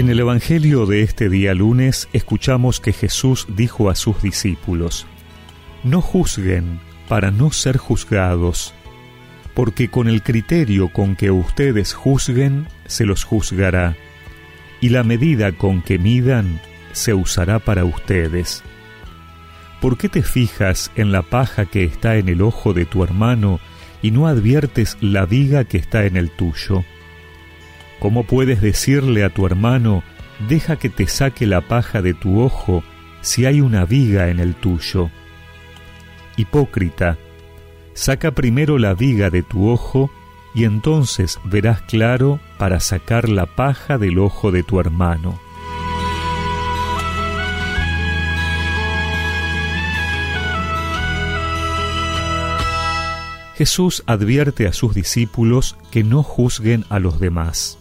En el Evangelio de este día lunes escuchamos que Jesús dijo a sus discípulos, No juzguen para no ser juzgados, porque con el criterio con que ustedes juzguen se los juzgará, y la medida con que midan se usará para ustedes. ¿Por qué te fijas en la paja que está en el ojo de tu hermano y no adviertes la viga que está en el tuyo? ¿Cómo puedes decirle a tu hermano, deja que te saque la paja de tu ojo si hay una viga en el tuyo? Hipócrita, saca primero la viga de tu ojo y entonces verás claro para sacar la paja del ojo de tu hermano. Jesús advierte a sus discípulos que no juzguen a los demás.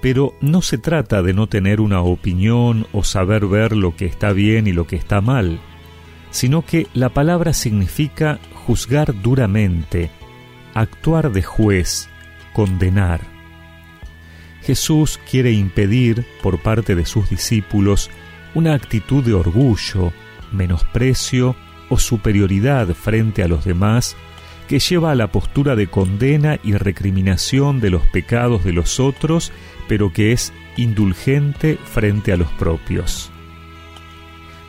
Pero no se trata de no tener una opinión o saber ver lo que está bien y lo que está mal, sino que la palabra significa juzgar duramente, actuar de juez, condenar. Jesús quiere impedir por parte de sus discípulos una actitud de orgullo, menosprecio o superioridad frente a los demás que lleva a la postura de condena y recriminación de los pecados de los otros, pero que es indulgente frente a los propios.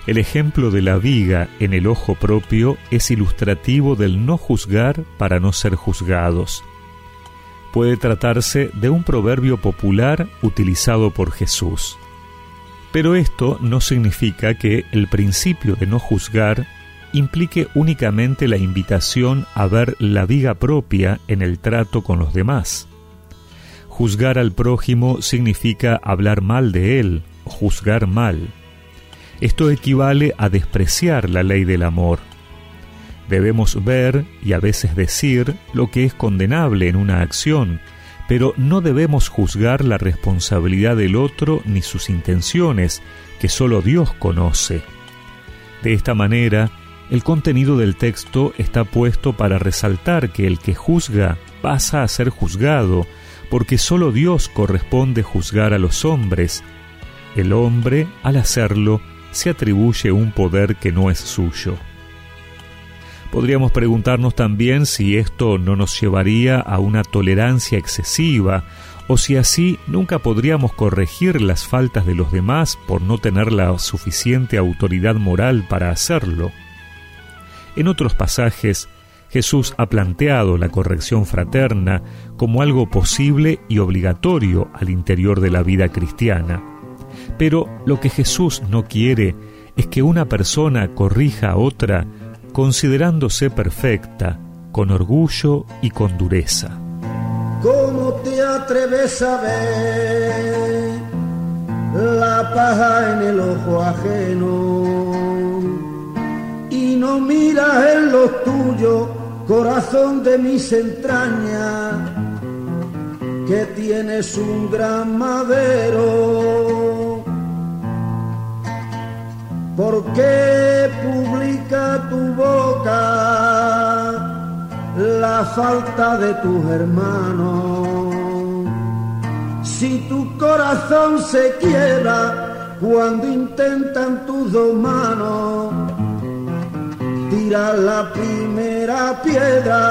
El ejemplo de la viga en el ojo propio es ilustrativo del no juzgar para no ser juzgados. Puede tratarse de un proverbio popular utilizado por Jesús. Pero esto no significa que el principio de no juzgar implique únicamente la invitación a ver la viga propia en el trato con los demás. Juzgar al prójimo significa hablar mal de él, juzgar mal. Esto equivale a despreciar la ley del amor. Debemos ver y a veces decir lo que es condenable en una acción, pero no debemos juzgar la responsabilidad del otro ni sus intenciones, que solo Dios conoce. De esta manera, el contenido del texto está puesto para resaltar que el que juzga pasa a ser juzgado, porque sólo Dios corresponde juzgar a los hombres. El hombre, al hacerlo, se atribuye un poder que no es suyo. Podríamos preguntarnos también si esto no nos llevaría a una tolerancia excesiva, o si así nunca podríamos corregir las faltas de los demás por no tener la suficiente autoridad moral para hacerlo. En otros pasajes, Jesús ha planteado la corrección fraterna como algo posible y obligatorio al interior de la vida cristiana. Pero lo que Jesús no quiere es que una persona corrija a otra considerándose perfecta, con orgullo y con dureza. ¿Cómo te atreves a ver la paja en el ojo ajeno? no miras en los tuyos, corazón de mis entrañas, que tienes un gran madero. ¿Por qué publica tu boca la falta de tus hermanos? Si tu corazón se quiebra cuando intentan tus dos manos, tira la primera piedra.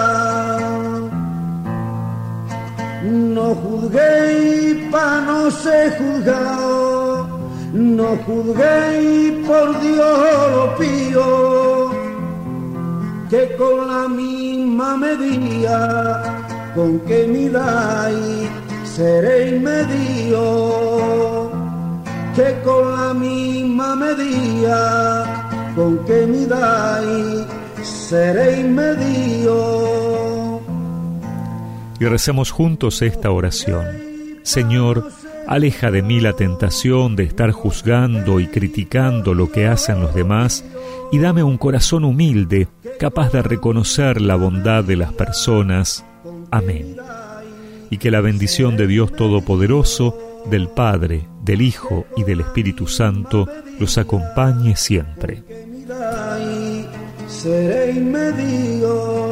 No juzguéis pa' no ser juzgado, no juzguéis por Dios lo pío, que con la misma medida con que miráis seréis medio, que con la misma medida con que seréis medio. Y recemos juntos esta oración. Señor, aleja de mí la tentación de estar juzgando y criticando lo que hacen los demás y dame un corazón humilde, capaz de reconocer la bondad de las personas. Amén. Y que la bendición de Dios Todopoderoso, del Padre, del Hijo y del Espíritu Santo los acompañe siempre seré medio